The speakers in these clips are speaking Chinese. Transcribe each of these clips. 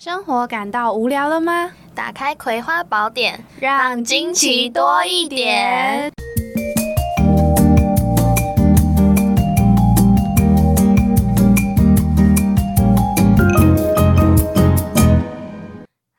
生活感到无聊了吗？打开《葵花宝典》，让惊奇多一点。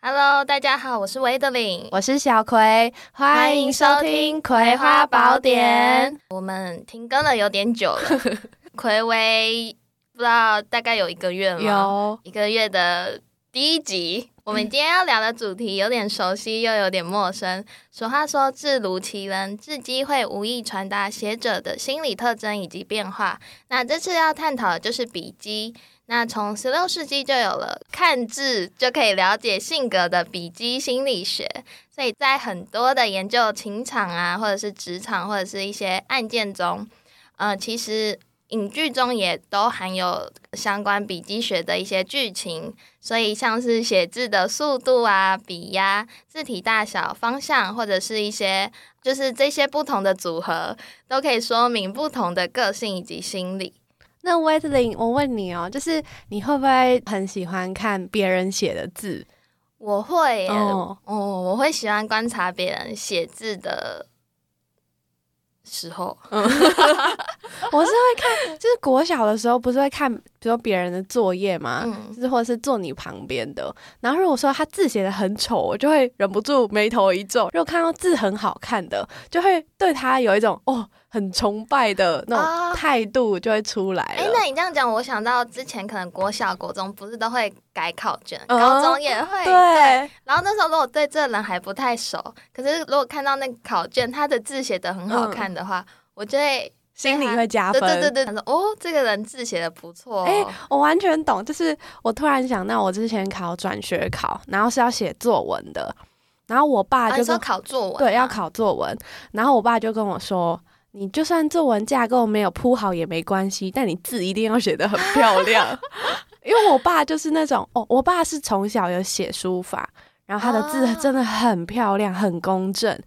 Hello，大家好，我是维德林，我是小葵，欢迎收听《葵花宝典》。我们停更了有点久了，葵为不知道大概有一个月了吗？有一个月的第一集。我们今天要聊的主题有点熟悉，又有点陌生。俗话说“字如其人”，字迹会无意传达写者的心理特征以及变化。那这次要探讨的就是笔迹。那从十六世纪就有了看字就可以了解性格的笔迹心理学，所以在很多的研究情场啊，或者是职场，或者是一些案件中，呃，其实影剧中也都含有相关笔迹学的一些剧情。所以像是写字的速度啊、笔压、字体大小、方向，或者是一些就是这些不同的组合，都可以说明不同的个性以及心理。那 w e t l i n g 我问你哦，就是你会不会很喜欢看别人写的字？我会哦，我会喜欢观察别人写字的时候。我是会看，就是国小的时候不是会看，比如说别人的作业嘛，嗯就是或者是坐你旁边的。然后如果说他字写的很丑，我就会忍不住眉头一皱；如果看到字很好看的，就会对他有一种哦很崇拜的那啊种态度就会出来哎、了。那你这样讲，我想到之前可能国小、国中不是都会改考卷，嗯高中也会。对，然后那时候如果对这人还不太熟，可是如果看到那个考卷，他的字写的很好看的话，我就会心里会加分。对对对，他说哦，这个人字写的不错、哦。哎我完全懂，就是我突然想到，我之前考转学考，然后是要写作文的，然后我爸啊，就说考作文、对要。考作文，然后我爸就跟我说。你就算作文架构没有铺好也没关系，但你字一定要写得很漂亮。因为我爸就是那种哦，我爸是从小有写书法，然后他的字啊真的很漂亮、很公正，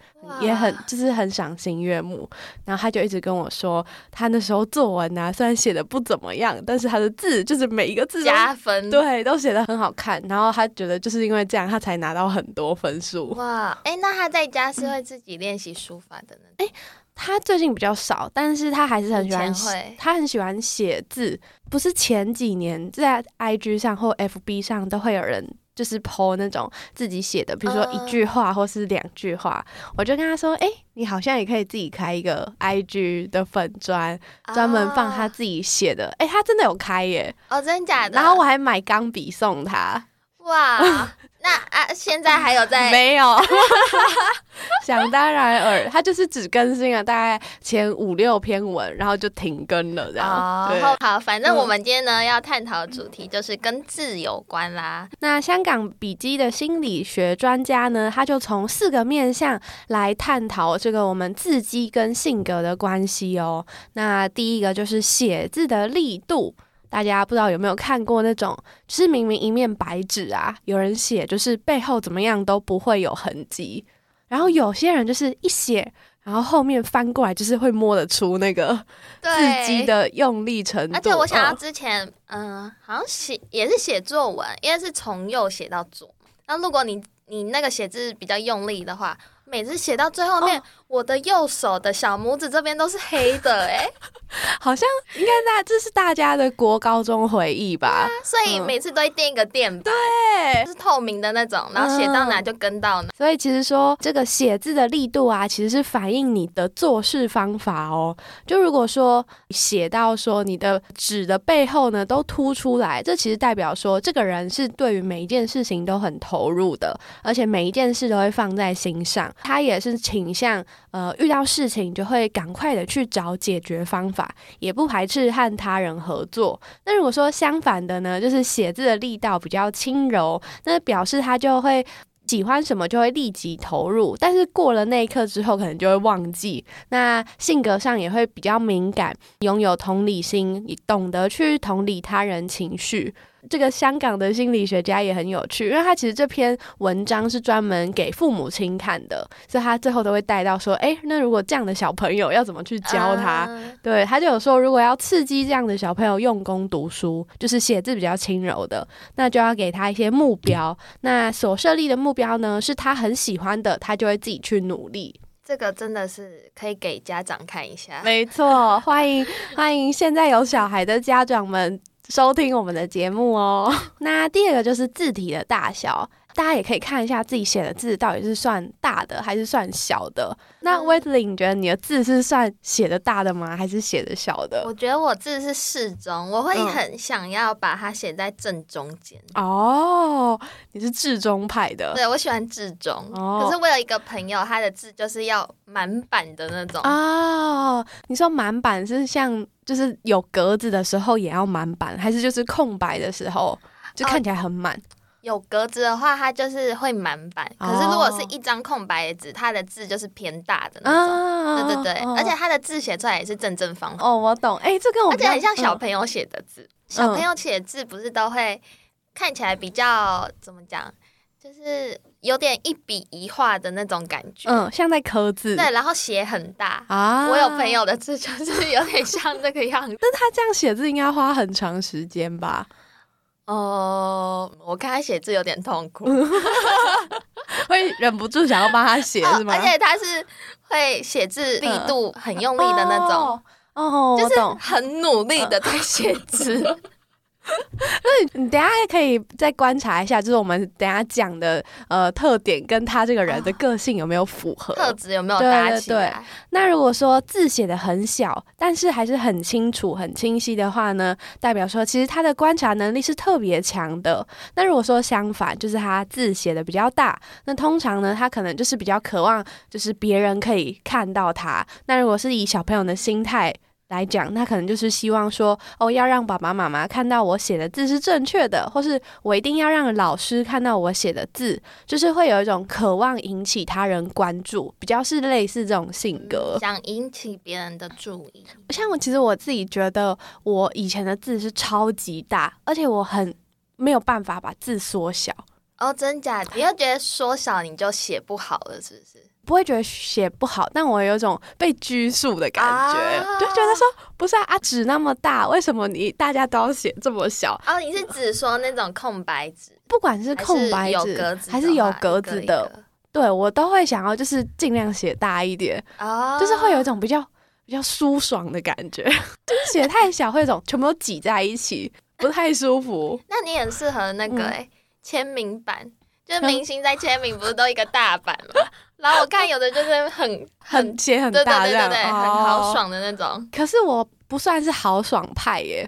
也很就是很赏心悦目。然后他就一直跟我说，他那时候作文啊，虽然写的不怎么样，但是他的字就是每一个字加分。对都写的很好看。然后他觉得就是因为这样，他才拿到很多分数。哇，哎、那他在家是会自己练习书法的呢？他最近比较少，但是他还是很喜欢他很喜欢写字。不是前几年在 IG 上或 FB 上都会有人就是 po 那种自己写的，比如说一句话或是两句话。我就跟他说：“哎、你好像也可以自己开一个 IG 的粉砖，专门放他啊自己写的。哎、他真的有开耶！哦，真假的？然后我还买钢笔送他，哇，那啊，现在还有在 没有，想当然尔，他就是只更新了大概前五六篇文，然后就停更了，这样。对。哦，好，反正嗯我们今天呢、要探讨的主题就是跟字有关啦。那香港笔记的心理学专家呢，他就从四个面向来探讨这个我们字迹跟性格的关系哦。那第一个就是写字的力度。大家不知道有没有看过那种，就是明明一面白纸啊，有人写就是背后怎么样都不会有痕迹，然后有些人就是一写，然后后面翻过来就是会摸得出那个字迹，的用力程度。而且我想到嗯之前，嗯、好像写也是写作文，因为是从右写到左。那如果你你那个写字比较用力的话，每次写到最后面，哦我的右手的小拇指这边都是黑的、哎，好像应该大这是大家的国高中回忆吧？所以嗯每次都会垫一个垫板，对，是透明的那种，然后写到哪就跟到哪。所以其实说这个写字的力度啊，其实是反映你的做事方法哦。就如果说写到说你的纸的背后呢都凸出来，这其实代表说这个人是对于每一件事情都很投入的，而且每一件事都会放在心上。他也是倾向呃遇到事情就会赶快的去找解决方法，也不排斥和他人合作。那如果说相反的呢，就是写字的力道比较轻柔，那表示他就会。喜欢什么就会立即投入，但是过了那一刻之后，可能就会忘记。那性格上也会比较敏感，拥有同理心，懂得去同理他人情绪。这个香港的心理学家也很有趣，因为他其实这篇文章是专门给父母亲看的，所以他最后都会带到说，哎，那如果这样的小朋友要怎么去教他？对，他就有说，如果要刺激这样的小朋友用功读书，就是写字比较轻柔的，那就要给他一些目标。那所设立的目标呢，是他很喜欢的，他就会自己去努力。这个真的是可以给家长看一下。没错，欢迎欢迎现在有小孩的家长们收听我们的节目哦。那第二个就是字体的大小。大家也可以看一下自己写的字到底是算大的还是算小的。那 e i n 你觉得你的字是算写的大的吗？还是写的小的？我觉得我字是适中，我会很想要把它写在正中间。哦，你是至中派的？对，我喜欢至中。可是我有一个朋友，他的字就是要满版的那种。哦，你说满版是像就是有格子的时候也要满版，还是就是空白的时候就看起来很满？有格子的话，它就是会满版。可是如果是一张空白的纸，它的字就是偏大的那种。对对对，而且它的字写出来也是正正方方。哦，我懂。哎，这跟我而且很像小朋友写的字。小朋友写字不是都会看起来比较怎么讲？就是有点一笔一画的那种感觉。嗯，像在刻字。对，然后写很大啊。我有朋友的字就是有点像这个样子。但他这样写字应该花很长时间吧？哦，我看他写字有点痛苦，会忍不住想要帮他写，是吗？而且他是会写字力度很用力的那种，哦，就是很努力的在写字。那你等下可以再观察一下，就是我们等下讲的呃特点跟他这个人的个性有没有符合，特质有没有搭起来？那如果说字写的很小，但是还是很清楚、很清晰的话呢，代表说其实他的观察能力是特别强的。那如果说相反，就是他字写的比较大，那通常呢，他可能就是比较渴望，就是别人可以看到他。那如果是以小朋友的心态。来讲，那可能就是希望说，哦，要让爸爸妈妈看到我写的字是正确的，或是我一定要让老师看到我写的字，就是会有一种渴望引起他人关注，比较是类似这种性格，想引起别人的注意。像我，其实我自己觉得，我以前的字是超级大，而且我很没有办法把字缩小。哦，真假？你要觉得缩小你就写不好了，是不是？不会觉得写不好，但我有种被拘束的感觉，就觉得说不是啊，纸那么大，为什么你大家都要写这么小？哦，你是指说那种空白纸，不管是空白纸还是有格子的，对我都会想要就是尽量写大一点，哦，就是会有一种比较比较舒爽的感觉，就是写太小会有种全部都挤在一起，不太舒服。那你很适合那个哎签名版。就是明星在签名不是都一个大版吗？然后我看有的就是很 很写很大，对对对对，很豪爽的那种。可是我不算是豪爽派耶，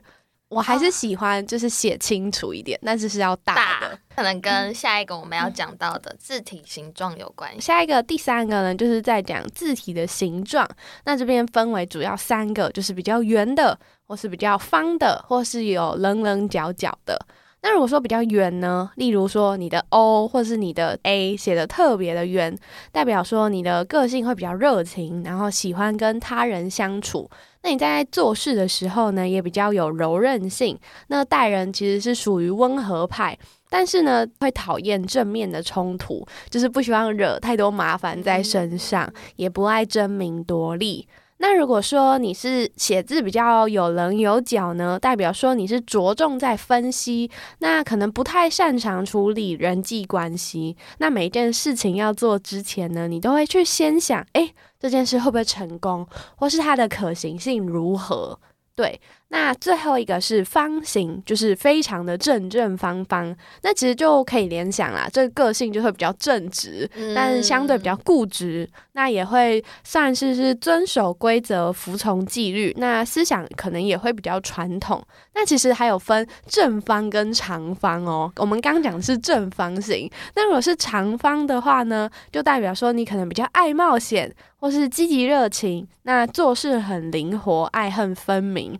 我还是喜欢就是写清楚一点，但是是要大的。可能跟下一个我们要讲到的字体形状有关。下一个第三个呢，就是在讲字体的形状。那这边分为主要三个，就是比较圆的，或是比较方的，或是有棱棱角角的。那如果说比较圆呢，例如说你的 O 或者是你的 A 写的特别的圆，代表说你的个性会比较热情，然后喜欢跟他人相处。那你在做事的时候呢，也比较有柔韧性。那待人其实是属于温和派，但是呢，会讨厌正面的冲突，就是不希望惹太多麻烦在身上，也不爱争名夺利。那如果说你是写字比较有棱有角呢，代表说你是着重在分析，那可能不太擅长处理人际关系。那每一件事情要做之前呢，你都会去先想，哎，这件事会不会成功，或是它的可行性如何？对。那最后一个是方形，就是非常的正正方方。那其实就可以联想啦，这个个性就会比较正直，但是相对比较固执。那也会算是是遵守规则、服从纪律。那思想可能也会比较传统。那其实还有分正方跟长方哦。我们刚讲的是正方形，那如果是长方的话呢，就代表说你可能比较爱冒险，或是积极热情。那做事很灵活，爱恨分明。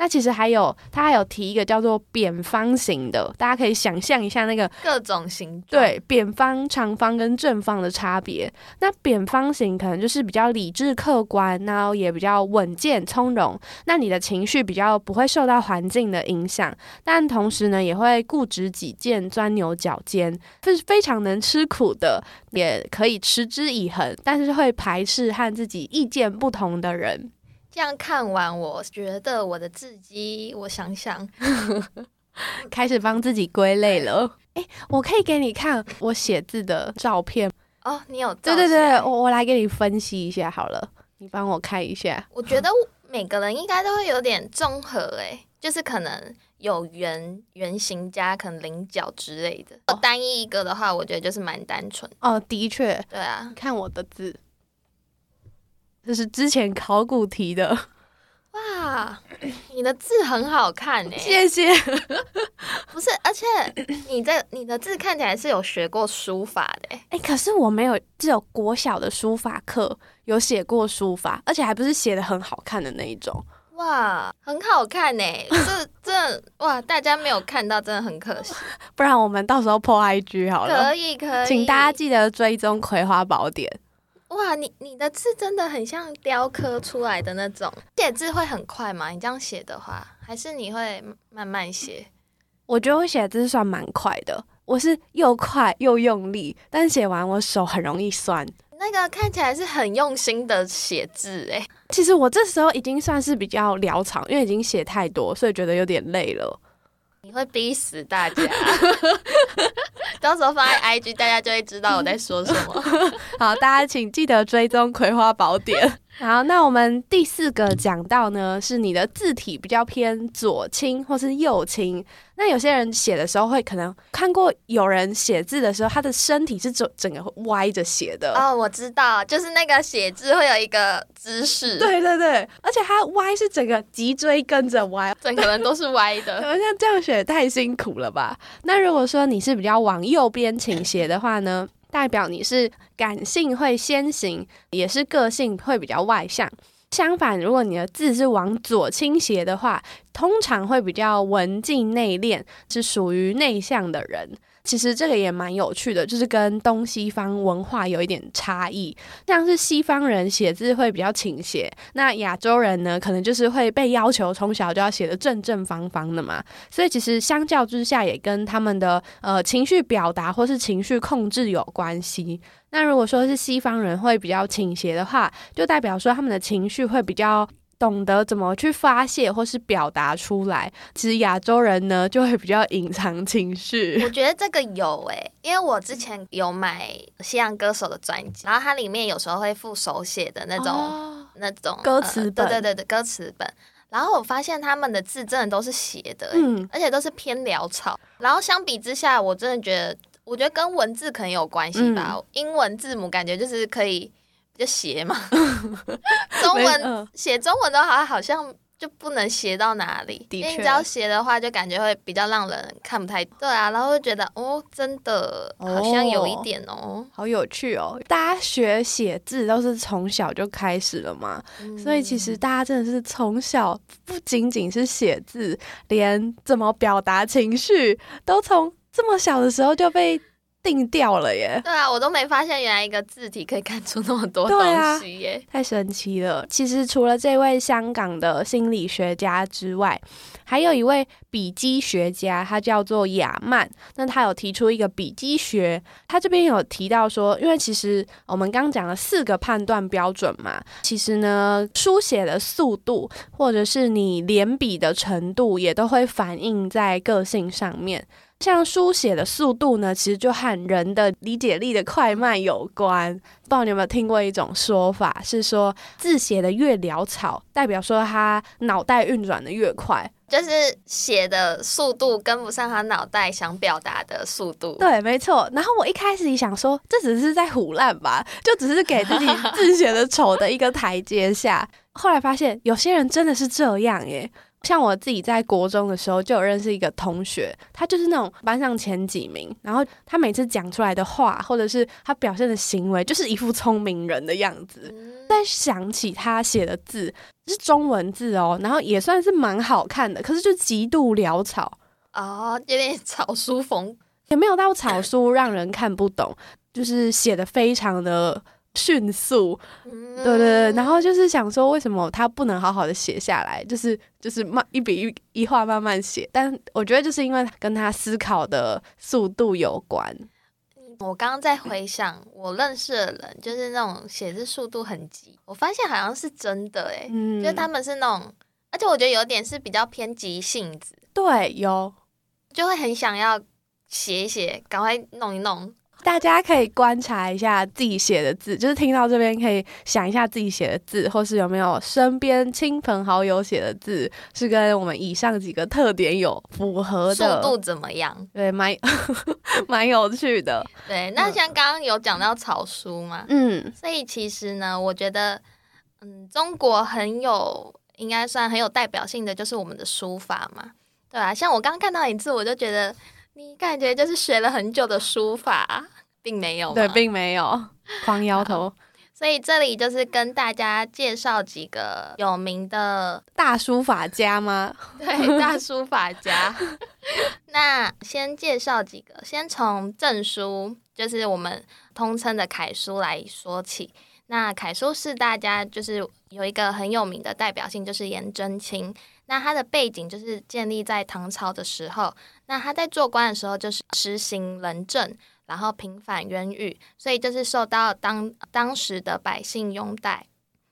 那其实还有，他还有提一个叫做扁方形的，大家可以想象一下那个各种形状。对扁方、长方跟正方的差别。那扁方形可能就是比较理智客观，然后也比较稳健从容。那你的情绪比较不会受到环境的影响，但同时呢，也会固执己见、钻牛角尖，是非常能吃苦的，也可以持之以恒，但是会排斥和自己意见不同的人。这样看完，我觉得我的字迹，我想想，开始帮自己归类了。哎，我可以给你看我写字的照片哦。你有？对对对，我我来给你分析一下好了，你帮我看一下。我觉得每个人应该都会有点综合，哎，就是可能有圆圆形加可能菱角之类的。单一一个的话，我觉得就是蛮单纯。哦，的确，对啊，看我的字。这是之前考古题的，哇，你的字很好看诶，谢谢。不是，而且你的你的字看起来是有学过书法的诶，可是我没有，只有国小的书法课有写过书法，而且还不是写的很好看的那一种。哇，很好看呢，这这哇，大家没有看到，真的很可惜。不然我们到时候破 IG 好了，可以可以，请大家记得追踪《葵花宝典》。哇，你你的字真的很像雕刻出来的那种，写字会很快吗？你这样写的话，还是你会慢慢写？我觉得我写字算蛮快的，我是又快又用力，但写完我手很容易酸。那个看起来是很用心的写字诶，其实我这时候已经算是比较潦草，因为已经写太多，所以觉得有点累了。你会逼死大家，到时候放在 IG，大家就会知道我在说什么。好，大家请记得追踪《葵花宝典》。好，那我们第四个讲到呢，是你的字体比较偏左倾或是右倾。那有些人写的时候会可能看过有人写字的时候，他的身体是整整个歪着写的。哦，我知道，就是那个写字会有一个姿势。对对对，而且他歪是整个脊椎跟着歪，整个人都是歪的。好像这样写太辛苦了吧？那如果说你是比较往右边倾斜的话呢？代表你是感性会先行，也是个性会比较外向。相反，如果你的字是往左倾斜的话，通常会比较文静内敛，是属于内向的人。其实这个也蛮有趣的，就是跟东西方文化有一点差异。像是西方人写字会比较倾斜，那亚洲人呢，可能就是会被要求从小就要写的正正方方的嘛。所以其实相较之下，也跟他们的呃情绪表达或是情绪控制有关系。那如果说是西方人会比较倾斜的话，就代表说他们的情绪会比较。懂得怎么去发泄或是表达出来，其实亚洲人呢就会比较隐藏情绪。我觉得这个有诶，因为我之前有买西洋歌手的专辑，然后它里面有时候会附手写的那种那种歌词本，对对对对，歌词本。然后我发现他们的字真的都是斜的，嗯，而且都是偏潦草。然后相比之下，我真的觉得，我觉得跟文字可能有关系吧。英文字母感觉就是可以。就斜嘛，中文写中文的话，好像就不能斜到哪里。因为你只要斜的话，就感觉会比较让人看不太对啊。然后就觉得哦，真的好像有一点哦，好有趣哦。大家学写字都是从小就开始了嘛，所以其实大家真的是从小不仅仅是写字，连怎么表达情绪都从这么小的时候就被。定掉了耶！对啊，我都没发现原来一个字体可以看出那么多东西耶，太神奇了。其实除了这位香港的心理学家之外，还有一位笔迹学家，他叫做亚曼。那他有提出一个笔迹学，他这边有提到说，因为其实我们刚讲了四个判断标准嘛，其实呢，书写的速度或者是你连笔的程度，也都会反映在个性上面。像书写的速度呢，其实就和人的理解力的快慢有关。不知道你有没有听过一种说法，是说字写的越潦草，代表说他脑袋运转的越快，就是写的速度跟不上他脑袋想表达的速度。对，没错。然后我一开始想说，这只是在胡乱吧，就只是给自己 字写的丑的一个台阶下。后来发现，有些人真的是这样耶。像我自己在国中的时候，就有认识一个同学，他就是那种班上前几名，然后他每次讲出来的话，或者是他表现的行为，就是一副聪明人的样子。在在想起他写的字是中文字哦，然后也算是蛮好看的，可是就极度潦草哦，有点草书风，也没有到草书让人看不懂，就是写的非常的。迅速，对对对，然后就是想说，为什么他不能好好的写下来？就是就是慢一笔一一画慢慢写，但我觉得就是因为跟他思考的速度有关。我刚刚在回想我认识的人，就是那种写字速度很急，我发现好像是真的哎，就他们是那种，而且我觉得有点是比较偏急性子，对，有就会很想要写一写，赶快弄一弄。大家可以观察一下自己写的字，就是听到这边可以想一下自己写的字，或是有没有身边亲朋好友写的字是跟我们以上几个特点有符合的，速度怎么样？对，蛮 蛮有趣的。对，那像刚刚有讲到草书嘛，嗯，所以其实呢，我觉得，嗯，中国很有应该算很有代表性的就是我们的书法嘛，对啊，像我刚刚看到一字，我就觉得。你感觉就是学了很久的书法，并没有对，并没有狂摇头。所以这里就是跟大家介绍几个有名的大书法家吗？对，大书法家。那先介绍几个，先从正书，就是我们通称的楷书来说起。那楷书是大家就是有一个很有名的代表性，就是颜真卿。那他的背景就是建立在唐朝的时候，那他在做官的时候就是实行仁政，然后平反冤狱，所以就是受到当当时的百姓拥戴。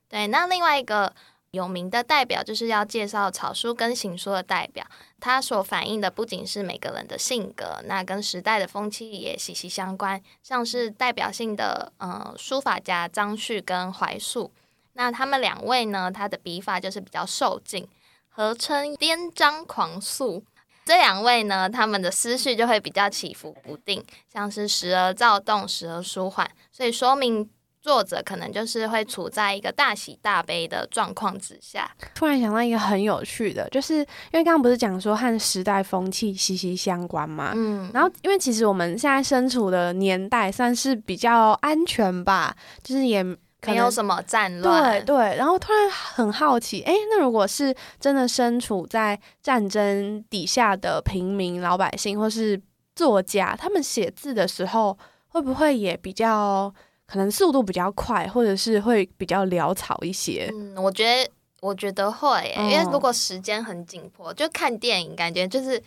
对，那另外一个有名的代表就是要介绍草书跟行书的代表，它所反映的不仅是每个人的性格，那跟时代的风气也息息相关。像是代表性的呃书法家张旭跟怀素，那他们两位呢，他的笔法就是比较受敬。合称颠张狂素，这两位呢，他们的思绪就会比较起伏不定，像是时而躁动，时而舒缓，所以说明作者可能就是会处在一个大喜大悲的状况之下。突然想到一个很有趣的，就是因为刚刚不是讲说和时代风气息息相关嘛，嗯，然后因为其实我们现在身处的年代算是比较安全吧，就是也。没有什么战乱，对对，然后突然很好奇，哎，那如果是真的身处在战争底下的平民老百姓，或是作家，他们写字的时候，会不会也比较可能速度比较快，或者是会比较潦草一些？嗯，我觉得我觉得会，因为如果时间很紧迫，就看电影，感觉就是。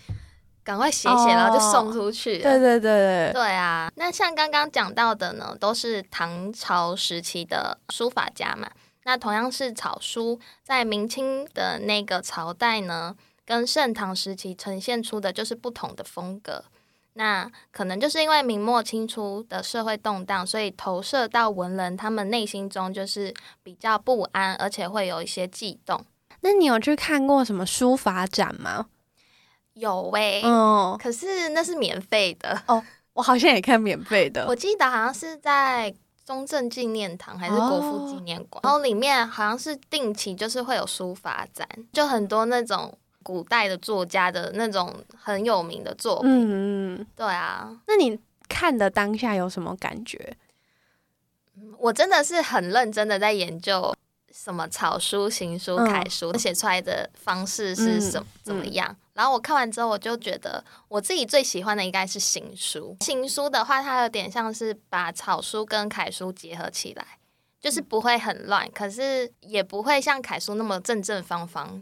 赶快写写，然后就送出去。对对对对，对啊。那像刚刚讲到的呢，都是唐朝时期的书法家嘛。那同样是草书，在明清的那个朝代呢，跟盛唐时期呈现出的就是不同的风格。那可能就是因为明末清初的社会动荡，所以投射到文人他们内心中就是比较不安，而且会有一些悸动。那你有去看过什么书法展吗？有喂，嗯，可是那是免费的哦。我好像也看免费的，我记得好像是在中正纪念堂还是国父纪念馆，然后里面好像是定期就是会有书法展，就很多那种古代的作家的那种很有名的作品。嗯嗯，对啊。那你看的当下有什么感觉？我真的是很认真的在研究什么草书、行书、楷书写出来的方式是什怎么样。然后我看完之后，我就觉得我自己最喜欢的应该是行书。行书的话，它有点像是把草书跟楷书结合起来，就是不会很乱，可是也不会像楷书那么正正方方，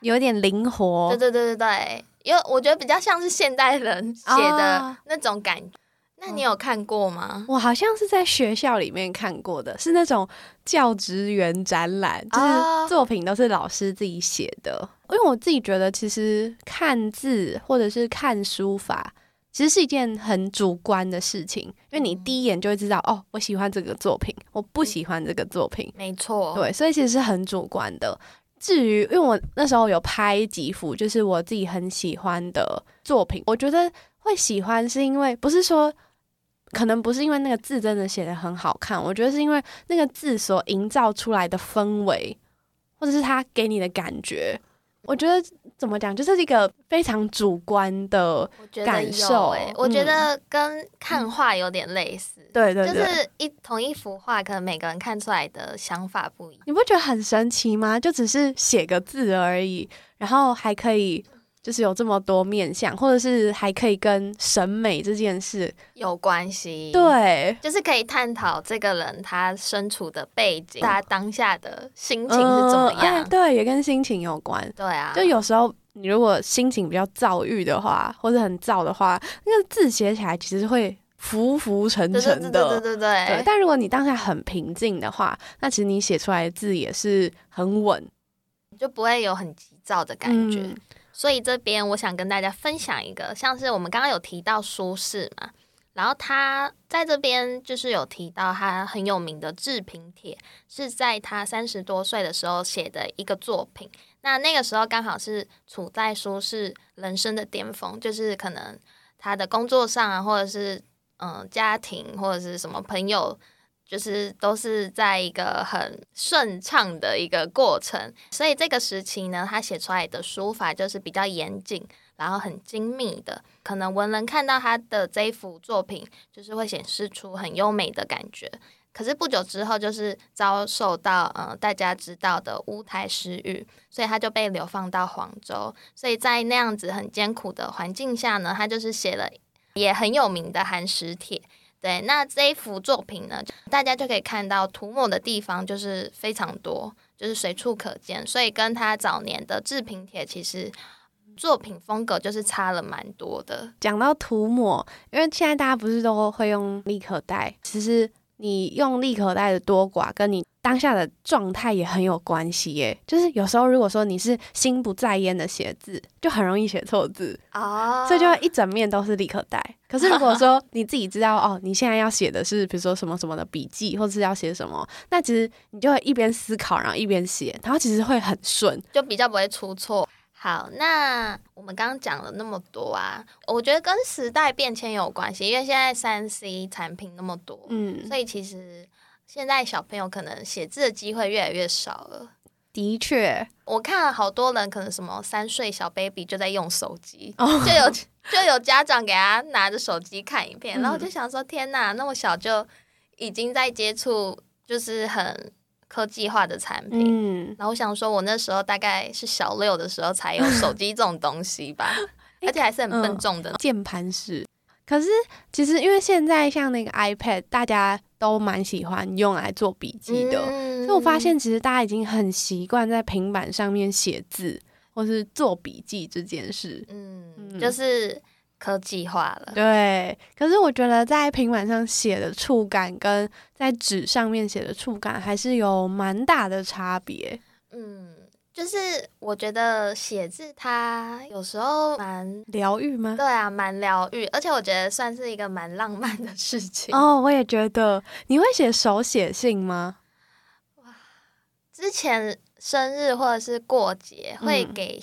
有点灵活。对对对对对，因为我觉得比较像是现代人写的那种感觉。那你有看过吗？我好像是在学校里面看过的，是那种教职员展览，就是作品都是老师自己写的。因为我自己觉得，其实看字或者是看书法，其实是一件很主观的事情。因为你第一眼就会知道，哦，我喜欢这个作品，我不喜欢这个作品。没错，对，所以其实是很主观的。至于，因为我那时候有拍几幅，就是我自己很喜欢的作品，我觉得会喜欢，是因为不是说。可能不是因为那个字真的写的很好看，我觉得是因为那个字所营造出来的氛围，或者是他给你的感觉，我觉得怎么讲，就是一个非常主观的，感受欸我觉嗯得跟看画有点类似，就对对对。是一同一幅画，可能每个人看出来的想法不一样。你不觉得很神奇吗？就只是写个字而已，然后还可以就是有这么多面相，或者是还可以跟审美这件事，有关系，，对，就是可以探讨这个人他身处的背景，他当下的心情是怎么嗯哎样。对，也跟心情有关。对啊，就有时候你如果心情比较躁郁的话，或者很躁的话，那个字写起来其实会浮浮沉沉的。对对对对对对，但如果你当下很平静的话，那其实你写出来的字也是很稳就不会有很急躁的感觉。嗯所以这边我想跟大家分享一个，像是我们刚刚有提到苏轼嘛，然后他在这边就是有提到他很有名的《治平帖》，是在他三十多岁的时候写的一个作品。那那个时候刚好是处在苏轼人生的巅峰，就是可能他的工作上啊，或者是嗯、家庭或者是什么朋友。就是都是在一个很顺畅的一个过程，所以这个时期呢，他写出来的书法就是比较严谨，然后很精密的。可能文人看到他的这一幅作品，就是会显示出很优美的感觉。可是不久之后，就是遭受到呃大家知道的乌台诗狱，所以他就被流放到黄州。所以在那样子很艰苦的环境下呢，他就是写了也很有名的《寒食帖》。对，那这一幅作品呢，大家就可以看到涂抹的地方就是非常多，就是随处可见，所以跟他早年的《制品帖》其实作品风格就是差了蛮多的。讲到涂抹，因为现在大家不是都会用立可带，其实你用立可带的多寡，跟你当下的状态也很有关系耶。就是有时候如果说你是心不在焉的写字，就很容易写错字，哦所以就会一整面都是立刻带。可是如果说 你自己知道哦，你现在要写的是比如说什么什么的笔记，或者是要写什么，那其实你就会一边思考，然后一边写，然后其实会很顺。就比较不会出错。好，那我们刚刚讲了那么多啊，我觉得跟时代变迁有关系，因为现在三 C 产品那么多，嗯，所以其实现在小朋友可能写字的机会越来越少了。的确，我看了好多人，可能什么三岁小 baby 就在用手机，哦就有就有家长给他拿着手机看影片，嗯然后就想说，天哪，那么小就已经在接触，就是很科技化的产品。嗯，然后我想说，我那时候大概是小六的时候才有手机这种东西吧，而且还是很笨重的。键盘式。可是其实因为现在像那个 iPad，大家都蛮喜欢用来做笔记的，嗯所以我发现其实大家已经很习惯在平板上面写字或是做笔记这件事。嗯，嗯就是科技化了。对，可是我觉得在平板上写的触感跟在纸上面写的触感还是有蛮大的差别。嗯，就是我觉得写字它有时候蛮疗愈吗？对啊，蛮疗愈，而且我觉得算是一个蛮浪漫的事情。哦，我也觉得。你会写手写信吗？哇之前生日或者是过节会嗯给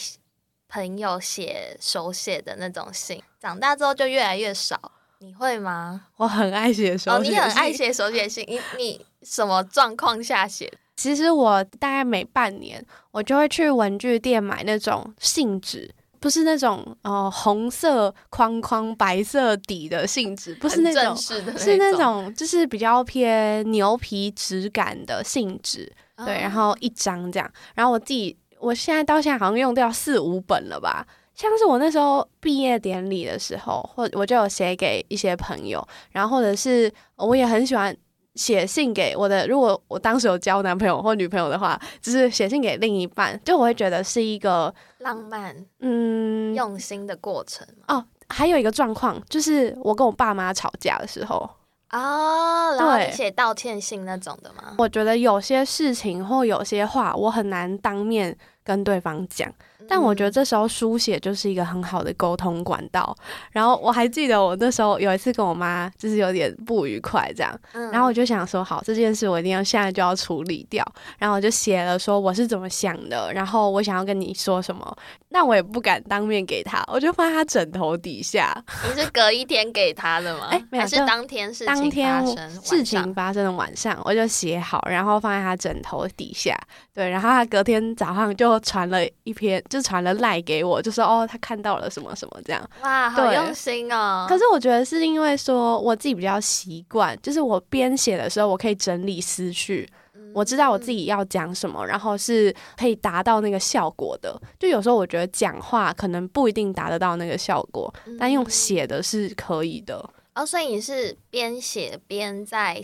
朋友写手写的那种信，长大之后就越来越少。你会吗？我很爱写手哦，写信。你很爱写手写信，你你什么状况下写？其实我大概每半年，我就会去文具店买那种信纸，不是那种呃红色框框、白色底的信纸，不是那种，是那种，就是比较偏牛皮质感的信纸，对，哦然后一张这样，然后我自己，我现在到现在好像用掉四五本了吧。像是我那时候毕业典礼的时候，或我就有写给一些朋友，然后或者是我也很喜欢写信给我的，如果我当时有交男朋友或女朋友的话，就是写信给另一半，就我会觉得是一个浪漫嗯用心的过程哦，还有一个状况就是我跟我爸妈吵架的时候，哦。然后写道歉信那种的吗？我觉得有些事情或有些话我很难当面跟对方讲。但我觉得这时候书写就是一个很好的沟通管道。然后我还记得我那时候有一次跟我妈就是有点不愉快这样，嗯，然后我就想说，好，这件事我一定要现在就要处理掉。然后我就写了说我是怎么想的，然后我想要跟你说什么，但我也不敢当面给他，我就放在他枕头底下。你是隔一天给他的吗？哎没有还是当天事情发生事情发生的晚上，我就写好，然后放在他枕头底下。对，然后他隔天早上就传了一篇，就传了赖给我，就说哦，他看到了什么什么这样。哇，好用心哦！可是我觉得是因为说我自己比较习惯，就是我编写的时候，我可以整理思绪，我知道我自己要讲什么，然后是可以达到那个效果的。就有时候我觉得讲话可能不一定达得到那个效果，但用写的是可以的。哦，所以你是边写边在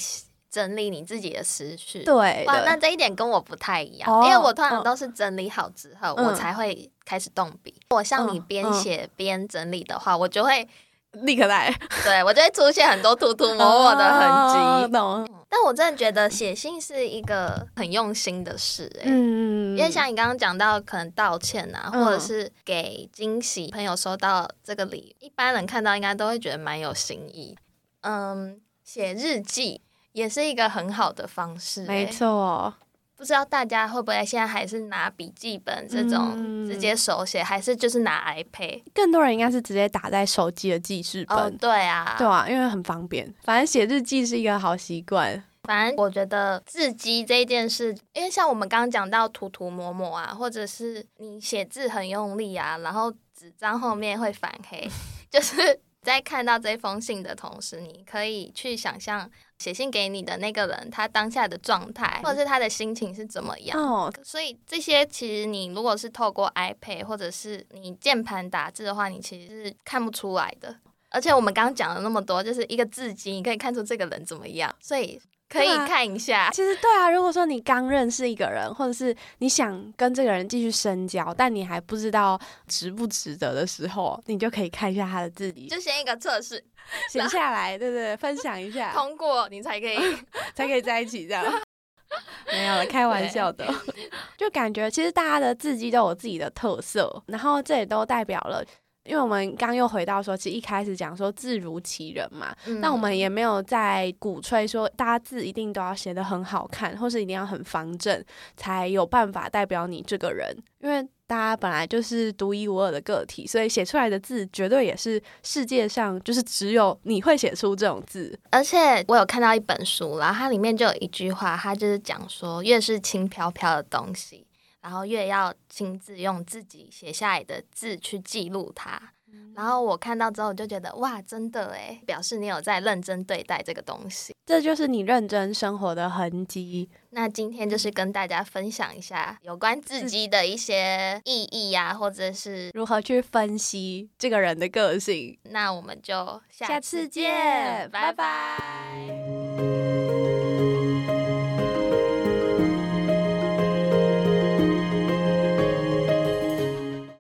整理你自己的思绪。对哇，那，这一点跟我不太一样，哦因为我通常嗯都是整理好之后，嗯我才会开始动笔。我像你嗯边嗯写边整理的话，我就会立刻来对我就会出现很多涂涂抹抹的痕哦迹。懂？但我真的觉得写信是一个很用心的事、欸，嗯，因为像你刚刚讲到，可能道歉啊，嗯或者是给惊喜，朋友收到这个礼，一般人看到应该都会觉得蛮有心意。嗯，写日记也是一个很好的方式、没欸。错。不知道大家会不会现在还是拿笔记本这种嗯直接手写，还是就是拿 iPad？更多人应该是直接打在手机的记事本，哦，对啊，对啊，因为很方便。反正写日记是一个好习惯。反正我觉得字迹这一件事，因为像我们刚刚讲到涂涂抹抹啊，或者是你写字很用力啊，然后纸张后面会反黑，就是在看到这封信的同时，你可以去想象写信给你的那个人他当下的状态，或者是他的心情是怎么样。哦，所以这些其实你如果是透过 iPad 或者是你键盘打字的话，你其实是看不出来的。而且我们刚刚讲了那么多，就是一个字迹，你可以看出这个人怎么样，所以可以看一下。其实对啊，如果说你刚认识一个人，或者是你想跟这个人继续深交，但你还不知道值不值得的时候，你就可以看一下他的字迹，就先一个测试，写下来，对不对？分享一下，通过你才可以。才可以在一起这样。没有了，开玩笑的。就感觉其实大家的字迹都有自己的特色，然后这也都代表了。因为我们刚又回到说，其实一开始讲说字如其人嘛，嗯那我们也没有在鼓吹说大家字一定都要写的很好看，或是一定要很方正，才有办法代表你这个人。因为大家本来就是独一无二的个体，所以写出来的字绝对也是世界上就是只有你会写出这种字。而且我有看到一本书，然后它里面就有一句话，它就是讲说，越是轻飘飘的东西，然后越要亲自用自己写下来的字去记录它。然后我看到之后，我就觉得哇，真的诶，表示你有在认真对待这个东西。这就是你认真生活的痕迹。那今天就是跟大家分享一下有关字迹的一些意义啊，或者是如何去分析这个人的个性？那我们就下下次次见见，拜拜拜拜。